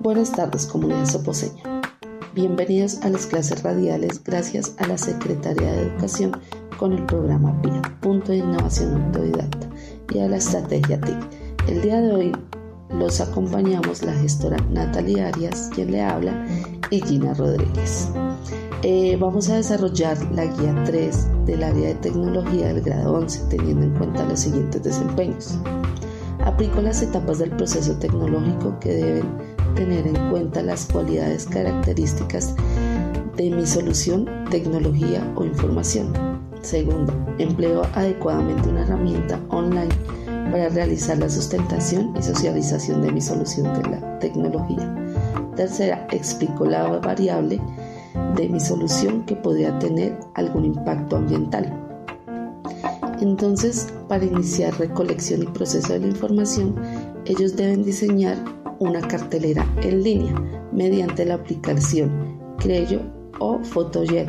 Buenas tardes, comunidad soposeña. Bienvenidos a las clases radiales gracias a la Secretaría de Educación con el programa PIA, Punto de Innovación Autodidacta, y a la Estrategia TIC. El día de hoy los acompañamos la gestora Natalia Arias, quien le habla, y Gina Rodríguez. Eh, vamos a desarrollar la guía 3 del área de tecnología del grado 11, teniendo en cuenta los siguientes desempeños. Aplico las etapas del proceso tecnológico que deben tener en cuenta las cualidades características de mi solución, tecnología o información. Segundo, empleo adecuadamente una herramienta online para realizar la sustentación y socialización de mi solución de la tecnología. Tercera, explico la variable de mi solución que podría tener algún impacto ambiental. Entonces, para iniciar recolección y proceso de la información, ellos deben diseñar una cartelera en línea mediante la aplicación Creo o Photojet,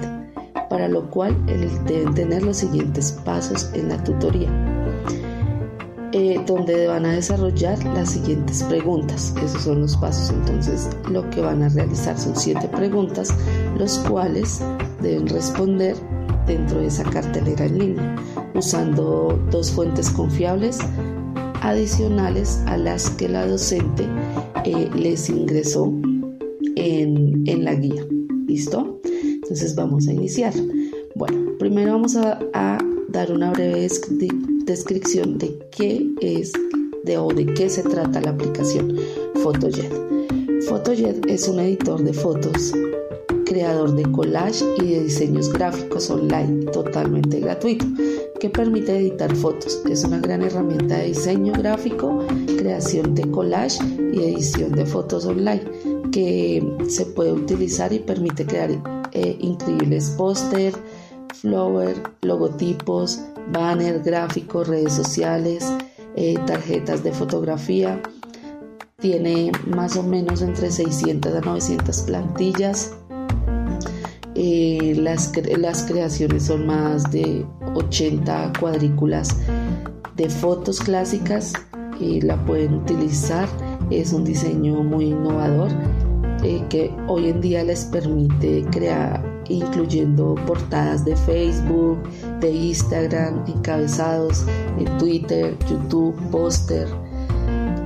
para lo cual deben tener los siguientes pasos en la tutoría. Eh, donde van a desarrollar las siguientes preguntas. Esos son los pasos. Entonces, lo que van a realizar son siete preguntas, los cuales deben responder dentro de esa cartelera en línea, usando dos fuentes confiables adicionales a las que la docente eh, les ingresó en, en, la guía. ¿Listo? Entonces vamos a iniciar. Bueno, primero vamos a, a dar una breve descripción de qué es de, o de qué se trata la aplicación Photojet. Photojet es un editor de fotos, creador de collage y de diseños gráficos online totalmente gratuito que permite editar fotos. Es una gran herramienta de diseño gráfico, creación de collage y edición de fotos online que se puede utilizar y permite crear eh, increíbles póster, flower, logotipos, banner, gráficos, redes sociales, eh, tarjetas de fotografía. Tiene más o menos entre 600 a 900 plantillas. Eh, las, las creaciones son más de 80 cuadrículas de fotos clásicas y la pueden utilizar. Es un diseño muy innovador eh, que hoy en día les permite crear incluyendo portadas de Facebook, de Instagram, encabezados en Twitter, YouTube, póster,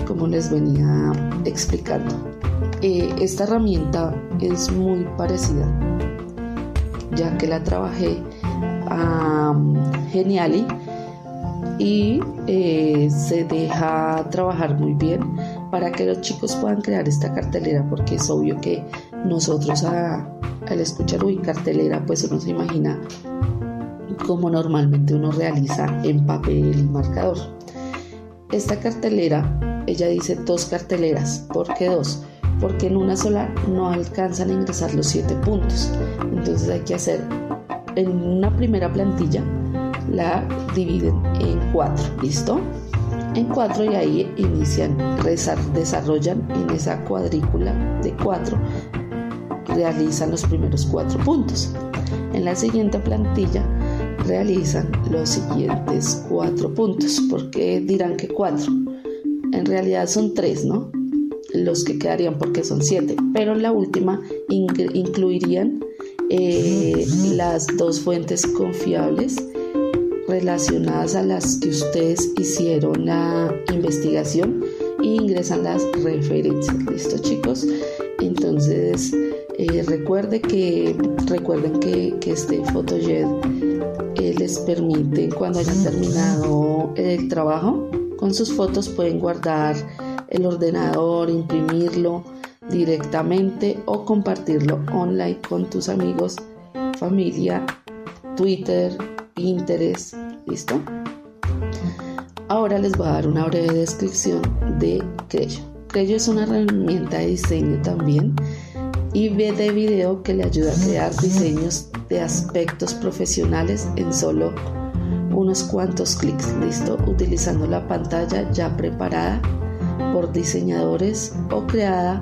como les venía explicando. Eh, esta herramienta es muy parecida, ya que la trabajé a Geniali y eh, se deja trabajar muy bien para que los chicos puedan crear esta cartelera porque es obvio que nosotros al escuchar uy cartelera pues uno se imagina como normalmente uno realiza en papel y marcador esta cartelera ella dice dos carteleras ¿por qué dos? porque en una sola no alcanzan a ingresar los siete puntos entonces hay que hacer en una primera plantilla la dividen en cuatro, ¿listo? En cuatro y ahí inician, desarrollan en esa cuadrícula de cuatro, realizan los primeros cuatro puntos. En la siguiente plantilla realizan los siguientes cuatro puntos. porque dirán que cuatro? En realidad son tres, ¿no? Los que quedarían porque son siete, pero en la última incluirían eh, las dos fuentes confiables relacionadas a las que ustedes hicieron la investigación e ingresan las referencias. ¿Listo chicos? Entonces eh, recuerde que, recuerden que, este Photojet eh, les permite cuando hayan terminado el trabajo con sus fotos pueden guardar el ordenador, imprimirlo directamente o compartirlo online con tus amigos, familia, Twitter, Pinterest. ¿Listo? Ahora les voy a dar una breve descripción de Creyo. Creyo es una herramienta de diseño también y de video que le ayuda a crear diseños de aspectos profesionales en solo unos cuantos clics, listo, utilizando la pantalla ya preparada por diseñadores o creada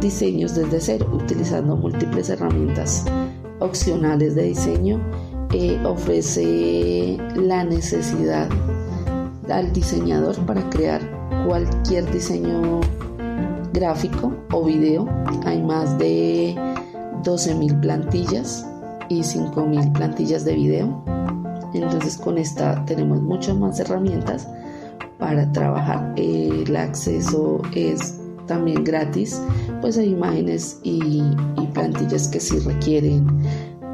diseños desde cero, utilizando múltiples herramientas opcionales de diseño eh, ofrece la necesidad al diseñador para crear cualquier diseño gráfico o video. Hay más de 12.000 plantillas y 5.000 plantillas de video. Entonces con esta tenemos muchas más herramientas para trabajar. El acceso es también gratis, pues hay imágenes y, plantillas que sí requieren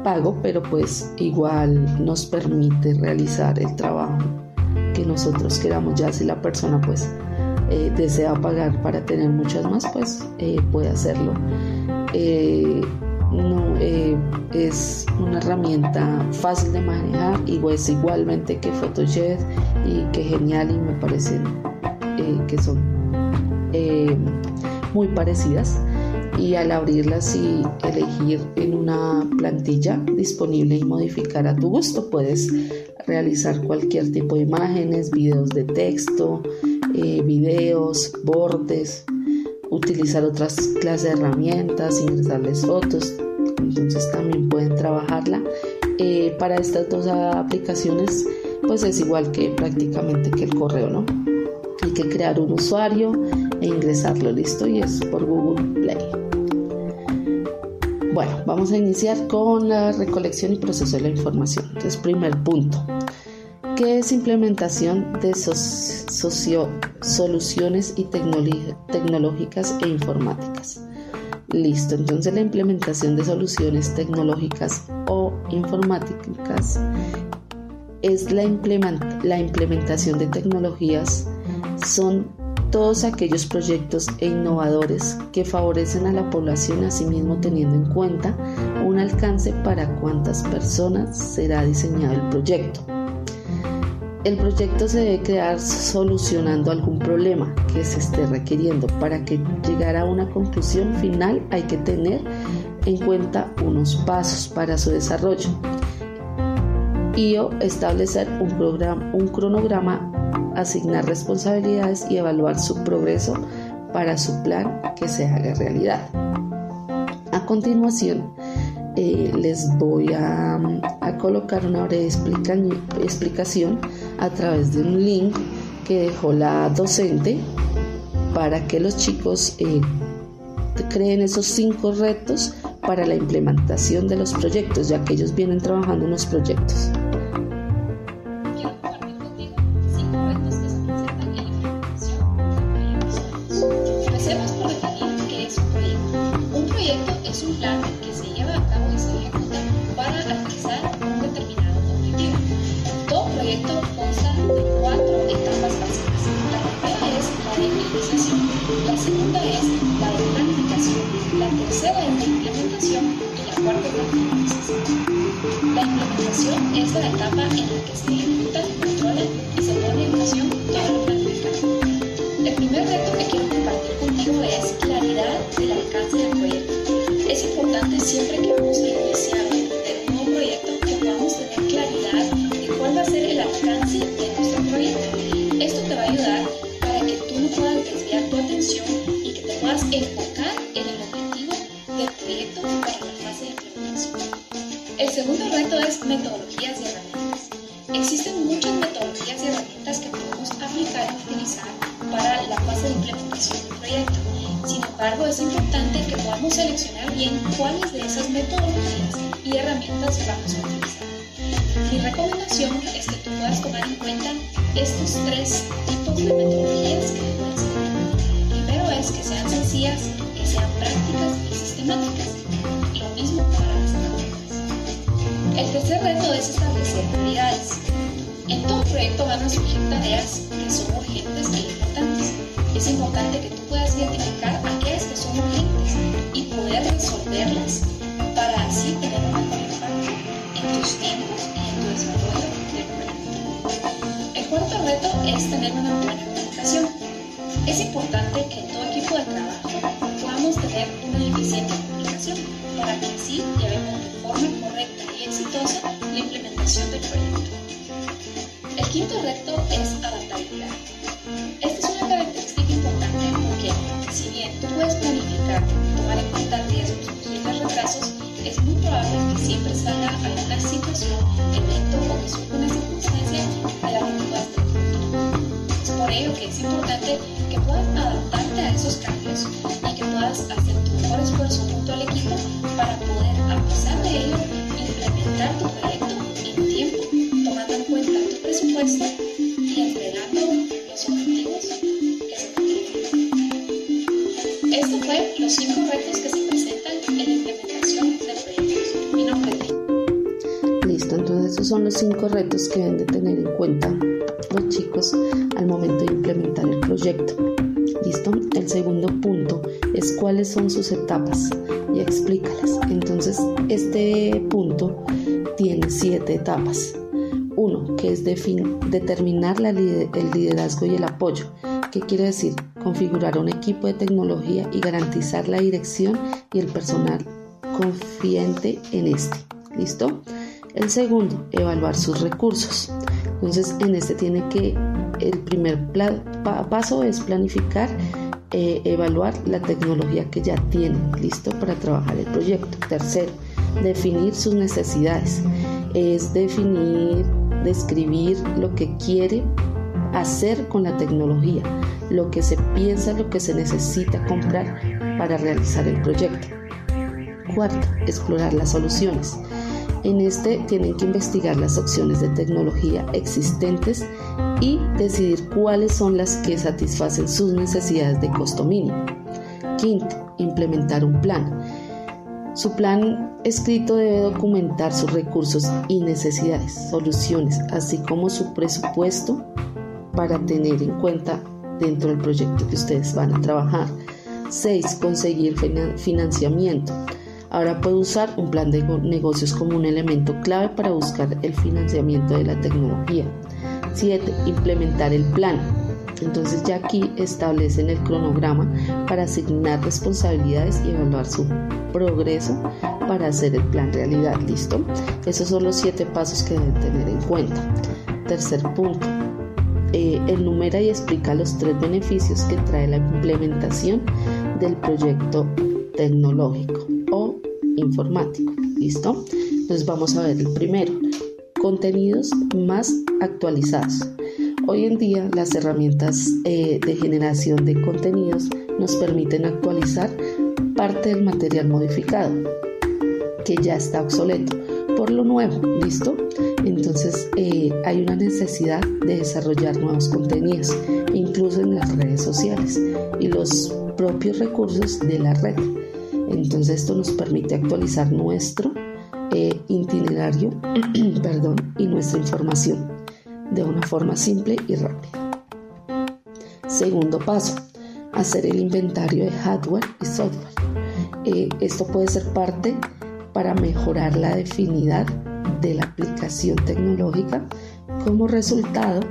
pago, pero pues igual nos permite realizar el trabajo que nosotros queramos, ya si la persona pues eh, desea pagar para tener muchas más, pues eh, puede hacerlo. Eh, es una herramienta fácil de manejar y pues igualmente que Photoshop y que genial y me parecen que son muy parecidas y al abrirlas y elegir en una plantilla disponible y modificar a tu gusto puedes realizar cualquier tipo de imágenes, videos de texto, eh, videos, bordes, utilizar otras clases de herramientas, ingresarles fotos, entonces también pueden trabajarla. Eh, para estas dos aplicaciones pues es igual que prácticamente que el correo, ¿no? Hay que crear un usuario e ingresarlo, listo, y es por Google Play. Bueno, vamos a iniciar con la recolección y proceso de la información. Entonces, primer punto. ¿Qué es implementación de socio soluciones y tecnológicas e informáticas? Listo, entonces la implementación de soluciones tecnológicas o informáticas es la, la implementación de tecnologías, son todos aquellos proyectos e innovadores que favorecen a la población, asimismo teniendo en cuenta un alcance para cuántas personas será diseñado el proyecto. El proyecto se debe crear solucionando algún problema que se esté requiriendo. Para que llegar a una conclusión final hay que tener en cuenta unos pasos para su desarrollo y o establecer un, programa, un cronograma asignar responsabilidades y evaluar su progreso para su plan que se haga realidad. A continuación, eh, les voy a, colocar una breve explicación a través de un link que dejó la docente para que los chicos eh, creen esos cinco retos para la implementación de los proyectos, ya que ellos vienen trabajando en los proyectos. No puedas desviar tu atención y que te puedas enfocar en el objetivo del proyecto para la fase de implementación. El segundo reto es metodologías y herramientas. Existen muchas metodologías y herramientas que podemos aplicar y utilizar para la fase de implementación del proyecto. Sin embargo, es importante que podamos seleccionar bien cuáles de esas metodologías y herramientas vamos a utilizar. Mi recomendación es que tú puedas tomar en cuenta estos tres tipos de metodologías a surgir tareas que son urgentes e importantes. Es importante que tú puedas identificar aquellas que son urgentes y poder resolverlas para así tener un mejor impacto en tus tiempos y en tu desarrollo del. El cuarto reto es tener una buena comunicación. Es importante que en todo equipo de trabajo podamos tener una eficiente comunicación para que así los cinco retos que se presentan en la implementación de proyectos. Mi nombre es Listo, entonces esos son los cinco retos que deben de tener en cuenta los chicos al momento de implementar el proyecto. ¿Listo? El segundo punto es cuáles son sus etapas y explícalas. Entonces, este punto tiene siete etapas. Uno, que es determinar el liderazgo y el apoyo. ¿Qué quiere decir? Configurar un equipo de tecnología y garantizar la dirección y el personal confiante en este. ¿Listo? El segundo, evaluar sus recursos. Entonces, en este tiene que, el primer paso es planificar, eh, evaluar la tecnología que ya tienen, listo para trabajar el proyecto. Tercero, definir sus necesidades. Es definir, describir lo que quiere hacer con la tecnología, lo que se piensa, lo que se necesita comprar para realizar el proyecto. Cuarto, explorar las soluciones. En este tienen que investigar las opciones de tecnología existentes y decidir cuáles son las que satisfacen sus necesidades de costo mínimo. Quinto, implementar un plan. Su plan escrito debe documentar sus recursos y necesidades, soluciones, así como su presupuesto para tener en cuenta dentro del proyecto que ustedes van a trabajar. 6. Conseguir financiamiento. Ahora puede usar un plan de negocios como un elemento clave para buscar el financiamiento de la tecnología. 7. Implementar el plan. Entonces ya aquí establecen el cronograma para asignar responsabilidades y evaluar su progreso para hacer el plan realidad. ¿Listo? Esos son los siete pasos que deben tener en cuenta. Tercer punto. Eh, enumera y explica los tres beneficios que trae la implementación del proyecto tecnológico o informático. ¿Listo? Entonces vamos a ver el primero. Contenidos más actualizados. Hoy en día las herramientas eh, de generación de contenidos nos permiten actualizar parte del material modificado que ya está obsoleto por lo nuevo, ¿listo? Entonces eh, hay una necesidad de desarrollar nuevos contenidos, incluso en las redes sociales y los propios recursos de la red. Entonces esto nos permite actualizar nuestro eh, itinerario perdón, y nuestra información de una forma simple y rápida. Segundo paso, hacer el inventario de hardware y software. Eh, esto puede ser parte para mejorar la definidad de la aplicación tecnológica. Como resultado,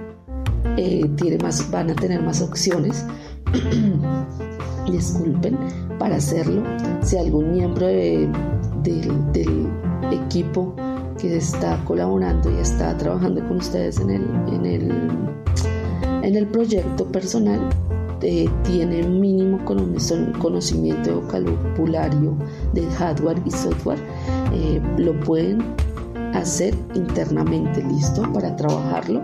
eh, tiene más, van a tener más opciones disculpen, para hacerlo. Si algún miembro del equipo que está colaborando y está trabajando con ustedes en el, en el, en el proyecto personal, eh, tiene mínimo conocimiento de vocabulario de hardware y software, eh, lo pueden hacer internamente, listo, para trabajarlo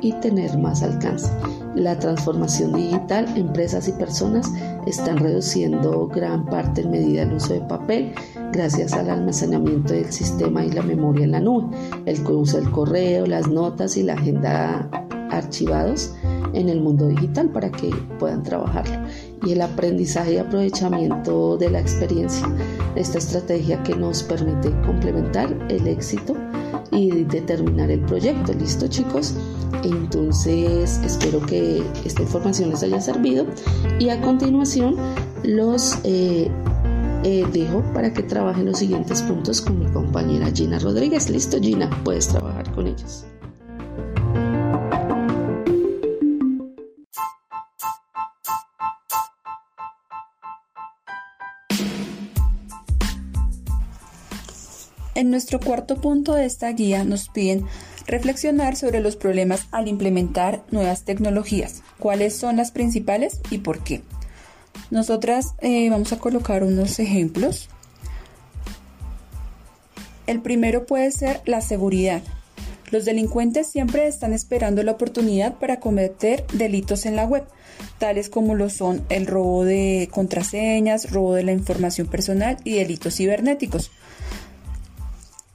y tener más alcance. La transformación digital, empresas y personas están reduciendo gran parte en medida el uso de papel gracias al almacenamiento del sistema y la memoria en la nube, el uso del correo, las notas y la agenda archivados en el mundo digital para que puedan trabajarlo. Y el aprendizaje y aprovechamiento de la experiencia, esta estrategia que nos permite complementar el éxito y determinar el proyecto. ¿Listo chicos? Entonces espero que esta información les haya servido y a continuación los eh, eh, dejo para que trabajen los siguientes puntos con mi compañera Gina Rodríguez. ¿Listo Gina? Puedes trabajar con ellos. En nuestro cuarto punto de esta guía nos piden reflexionar sobre los problemas al implementar nuevas tecnologías, cuáles son las principales y por qué. Nosotras eh, vamos a colocar unos ejemplos. El primero puede ser la seguridad. Los delincuentes siempre están esperando la oportunidad para cometer delitos en la web, tales como lo son el robo de contraseñas, robo de la información personal y delitos cibernéticos.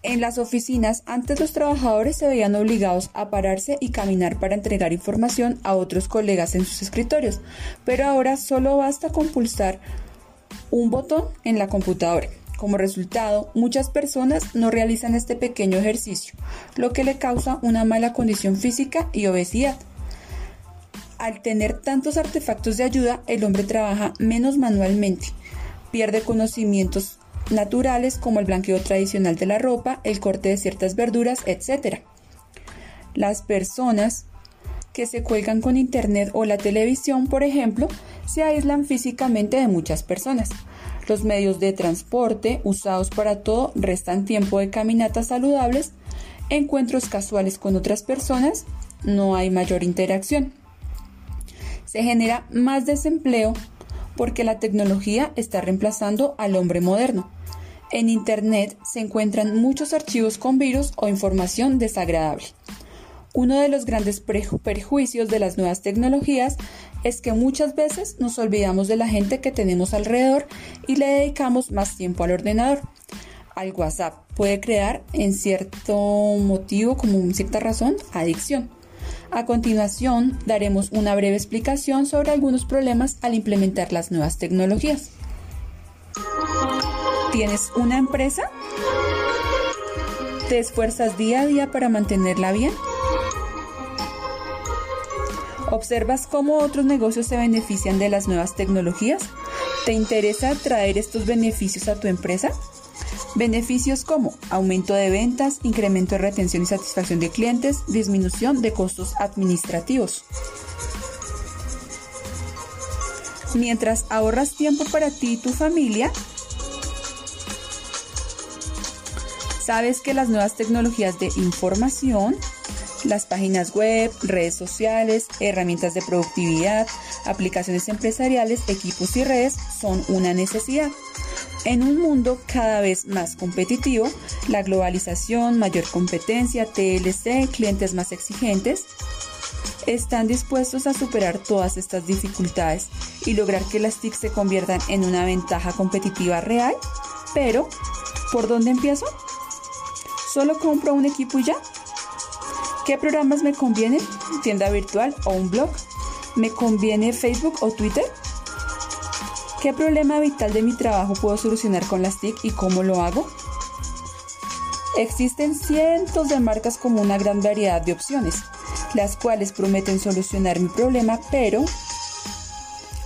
En las oficinas, antes los trabajadores se veían obligados a pararse y caminar para entregar información a otros colegas en sus escritorios, pero ahora solo basta con pulsar un botón en la computadora. Como resultado, muchas personas no realizan este pequeño ejercicio, lo que le causa una mala condición física y obesidad. Al tener tantos artefactos de ayuda, el hombre trabaja menos manualmente, pierde conocimientos naturales como el blanqueo tradicional de la ropa, el corte de ciertas verduras, etc. Las personas que se cuelgan con Internet o la televisión, por ejemplo, se aíslan físicamente de muchas personas. Los medios de transporte usados para todo restan tiempo de caminatas saludables, encuentros casuales con otras personas, no hay mayor interacción. Se genera más desempleo porque la tecnología está reemplazando al hombre moderno. En Internet se encuentran muchos archivos con virus o información desagradable. Uno de los grandes perjuicios de las nuevas tecnologías es que muchas veces nos olvidamos de la gente que tenemos alrededor y le dedicamos más tiempo al ordenador. Al WhatsApp puede crear en cierto motivo, como cierta razón, adicción. A continuación, daremos una breve explicación sobre algunos problemas al implementar las nuevas tecnologías. ¿Tienes una empresa? ¿Te esfuerzas día a día para mantenerla bien? ¿Observas cómo otros negocios se benefician de las nuevas tecnologías? ¿Te interesa traer estos beneficios a tu empresa? Beneficios como aumento de ventas, incremento de retención y satisfacción de clientes, disminución de costos administrativos. Mientras ahorras tiempo para ti y tu familia, Sabes que las nuevas tecnologías de información, las páginas web, redes sociales, herramientas de productividad, aplicaciones empresariales, equipos y redes son una necesidad. En un mundo cada vez más competitivo, la globalización, mayor competencia, TLC, clientes más exigentes, están dispuestos a superar todas estas dificultades y lograr que las TIC se conviertan en una ventaja competitiva real. Pero, ¿por dónde empiezo? ¿Solo compro un equipo y ya? ¿Qué programas me convienen? ¿Tienda virtual o un blog? ¿Me conviene Facebook o Twitter? ¿Qué problema vital de mi trabajo puedo solucionar con las TIC y cómo lo hago? Existen cientos de marcas con una gran variedad de opciones, las cuales prometen solucionar mi problema, pero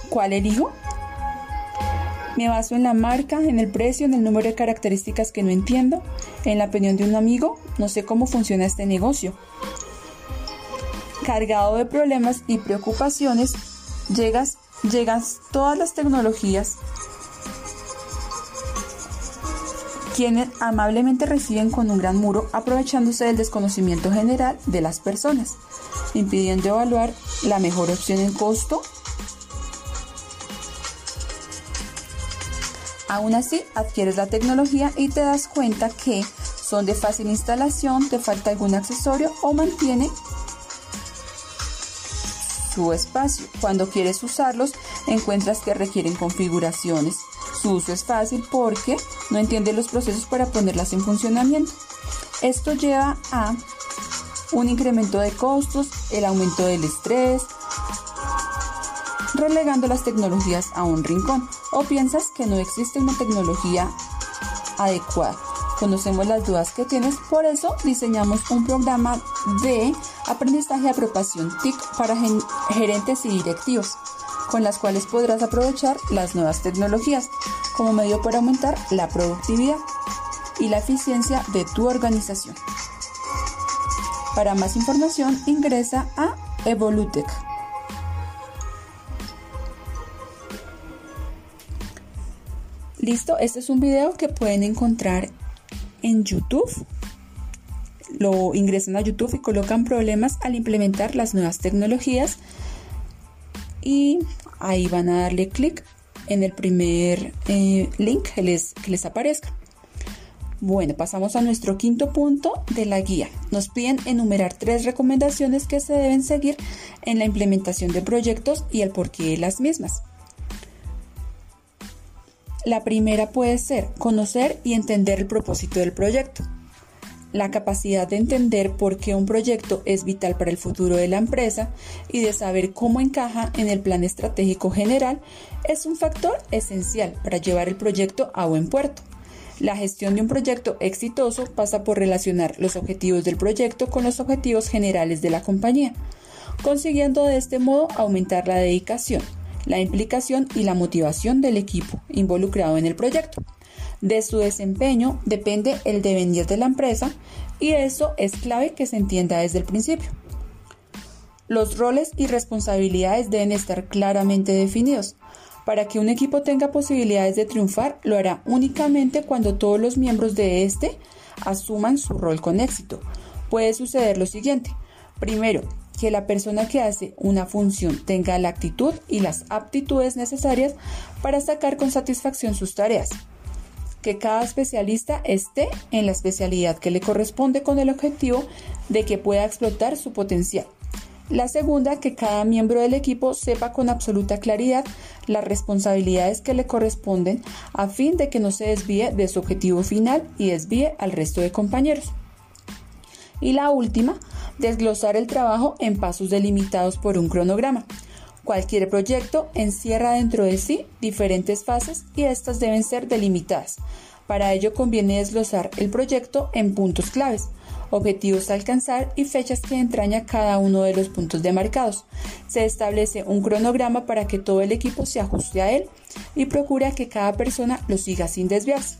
¿cuál elijo? Me baso en la marca, en el precio, en el número de características que no entiendo, en la opinión de un amigo, no sé cómo funciona este negocio. Cargado de problemas y preocupaciones, llegas, llegas todas las tecnologías quienes amablemente reciben con un gran muro aprovechándose del desconocimiento general de las personas, impidiendo evaluar la mejor opción en costo Aún así, adquieres la tecnología y te das cuenta que son de fácil instalación, te falta algún accesorio o mantiene su espacio. Cuando quieres usarlos, encuentras que requieren configuraciones. Su uso es fácil porque no entiende los procesos para ponerlas en funcionamiento. Esto lleva a un incremento de costos, el aumento del estrés, relegando las tecnologías a un rincón. ¿O piensas que no existe una tecnología adecuada? Conocemos las dudas que tienes, por eso diseñamos un programa de aprendizaje de apropiación TIC para gerentes y directivos, con las cuales podrás aprovechar las nuevas tecnologías como medio para aumentar la productividad y la eficiencia de tu organización. Para más información ingresa a Evolutec. Listo, este es un video que pueden encontrar en YouTube. Lo ingresan a YouTube y colocan problemas al implementar las nuevas tecnologías. Y ahí van a darle clic en el primer eh, link que les, que les aparezca. Bueno, pasamos a nuestro quinto punto de la guía. Nos piden enumerar tres recomendaciones que se deben seguir en la implementación de proyectos y el porqué de las mismas. La primera puede ser conocer y entender el propósito del proyecto. La capacidad de entender por qué un proyecto es vital para el futuro de la empresa y de saber cómo encaja en el plan estratégico general es un factor esencial para llevar el proyecto a buen puerto. La gestión de un proyecto exitoso pasa por relacionar los objetivos del proyecto con los objetivos generales de la compañía, consiguiendo de este modo aumentar la dedicación, la implicación y la motivación del equipo involucrado en el proyecto. De su desempeño depende el devenir de la empresa y eso es clave que se entienda desde el principio. Los roles y responsabilidades deben estar claramente definidos, para que un equipo tenga posibilidades de triunfar, lo hará únicamente cuando todos los miembros de este asuman su rol con éxito. Puede suceder lo siguiente. Primero, que la persona que hace una función tenga la actitud y las aptitudes necesarias para sacar con satisfacción sus tareas. Que cada especialista esté en la especialidad que le corresponde con el objetivo de que pueda explotar su potencial. La segunda, que cada miembro del equipo sepa con absoluta claridad las responsabilidades que le corresponden a fin de que no se desvíe de su objetivo final y desvíe al resto de compañeros. Y la última, desglosar el trabajo en pasos delimitados por un cronograma. Cualquier proyecto encierra dentro de sí diferentes fases y estas deben ser delimitadas. Para ello conviene desglosar el proyecto en puntos claves objetivos a alcanzar y fechas que entraña cada uno de los puntos demarcados. Se establece un cronograma para que todo el equipo se ajuste a él y procura que cada persona lo siga sin desviarse.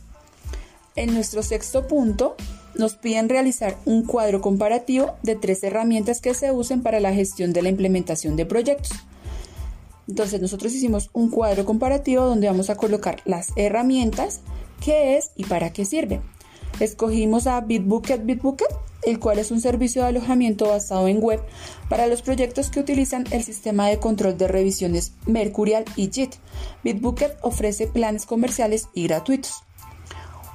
En nuestro sexto punto, nos piden realizar un cuadro comparativo de tres herramientas que se usen para la gestión de la implementación de proyectos. Entonces nosotros hicimos un cuadro comparativo donde vamos a colocar las herramientas, qué es y para qué sirve. Escogimos a Bitbucket Bitbucket, el cual es un servicio de alojamiento basado en web para los proyectos que utilizan el sistema de control de revisiones Mercurial y JIT. Bitbucket ofrece planes comerciales y gratuitos.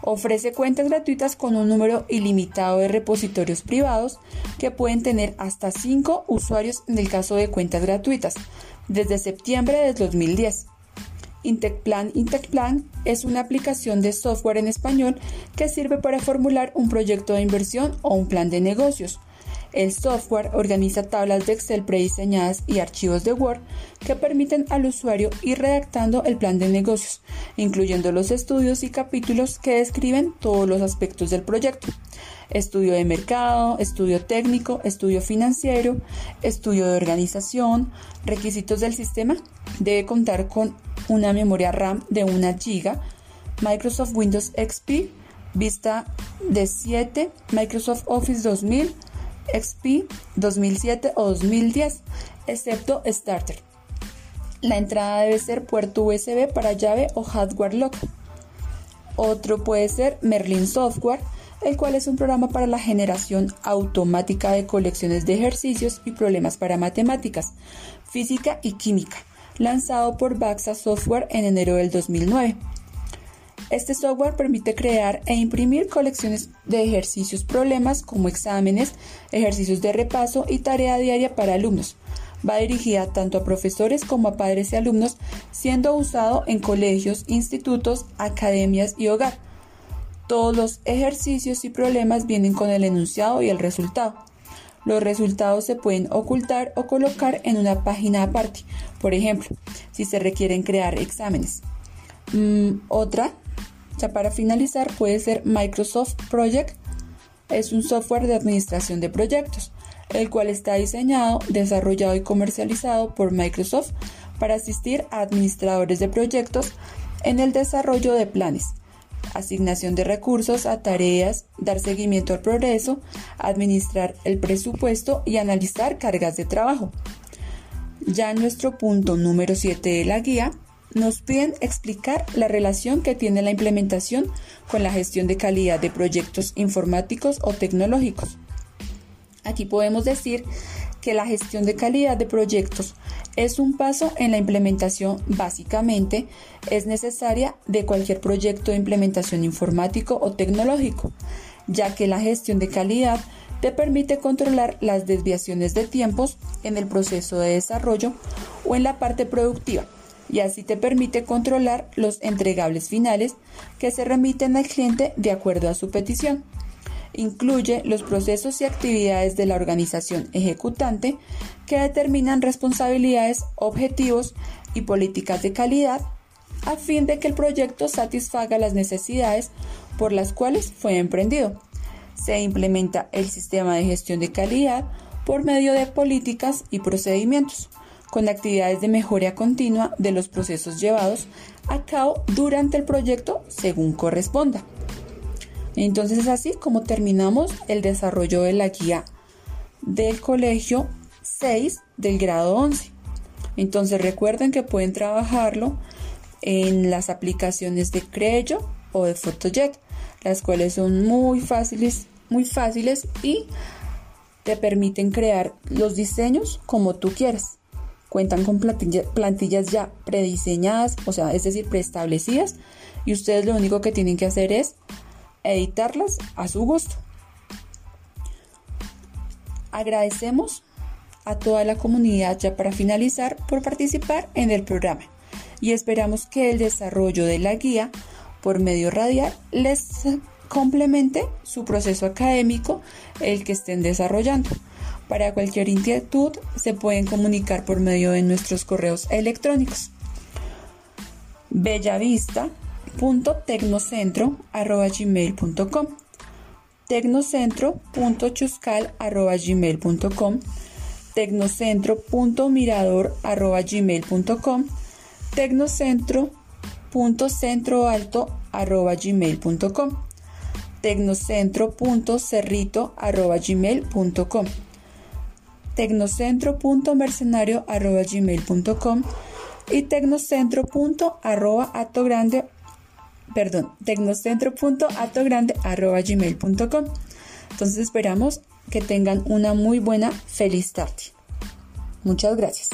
Ofrece cuentas gratuitas con un número ilimitado de repositorios privados que pueden tener hasta 5 usuarios en el caso de cuentas gratuitas, desde septiembre de 2010. Intecplan Intecplan es una aplicación de software en español que sirve para formular un proyecto de inversión o un plan de negocios. El software organiza tablas de Excel prediseñadas y archivos de Word que permiten al usuario ir redactando el plan de negocios, incluyendo los estudios y capítulos que describen todos los aspectos del proyecto. Estudio de mercado, estudio técnico, estudio financiero, estudio de organización, requisitos del sistema. Debe contar con una memoria RAM de 1 GB, Microsoft Windows XP, Vista de 7, Microsoft Office 2000, XP 2007 o 2010, excepto Starter. La entrada debe ser puerto USB para llave o hardware lock. Otro puede ser Merlin Software, el cual es un programa para la generación automática de colecciones de ejercicios y problemas para matemáticas, física y química lanzado por Baxa Software en enero del 2009. Este software permite crear e imprimir colecciones de ejercicios problemas como exámenes, ejercicios de repaso y tarea diaria para alumnos. Va dirigida tanto a profesores como a padres y alumnos, siendo usado en colegios, institutos, academias y hogar. Todos los ejercicios y problemas vienen con el enunciado y el resultado. Los resultados se pueden ocultar o colocar en una página aparte, por ejemplo, si se requieren crear exámenes. Mm, otra, ya para finalizar, puede ser Microsoft Project. Es un software de administración de proyectos, el cual está diseñado, desarrollado y comercializado por Microsoft para asistir a administradores de proyectos en el desarrollo de planes asignación de recursos a tareas, dar seguimiento al progreso, administrar el presupuesto y analizar cargas de trabajo. Ya en nuestro punto número 7 de la guía, nos piden explicar la relación que tiene la implementación con la gestión de calidad de proyectos informáticos o tecnológicos. Aquí podemos decir que la gestión de calidad de proyectos es un paso en la implementación básicamente es necesaria de cualquier proyecto de implementación informático o tecnológico, ya que la gestión de calidad te permite controlar las desviaciones de tiempos en el proceso de desarrollo o en la parte productiva y así te permite controlar los entregables finales que se remiten al cliente de acuerdo a su petición. Incluye los procesos y actividades de la organización ejecutante que determinan responsabilidades, objetivos y políticas de calidad a fin de que el proyecto satisfaga las necesidades por las cuales fue emprendido. Se implementa el sistema de gestión de calidad por medio de políticas y procedimientos con actividades de mejora continua de los procesos llevados a cabo durante el proyecto según corresponda. Entonces es así como terminamos el desarrollo de la guía del colegio 6 del grado 11. Entonces recuerden que pueden trabajarlo en las aplicaciones de Creo o de Photojet, las cuales son muy fáciles, muy fáciles y te permiten crear los diseños como tú quieras cuentan con plantillas ya prediseñadas, o sea, es decir, preestablecidas, y ustedes lo único que tienen que hacer es editarlas a su gusto. Agradecemos a toda la comunidad ya para finalizar por participar en el programa y esperamos que el desarrollo de la guía por medio radial les complemente su proceso académico el que estén desarrollando. Para cualquier inquietud se pueden comunicar por medio de nuestros correos electrónicos. bellavista.tecnocentro.gmail.com tecnocentro.chuscal.gmail.com tecnocentro.mirador.gmail.com tecnocentro.centroalto.gmail.com tecnocentro.cerrito.gmail.com tecnocentro.mercenario.gmail.com y tecnocentro.atogrande perdón, tecnocentro.atogrande.gmail.com Entonces esperamos que tengan una muy buena feliz tarde. Muchas gracias.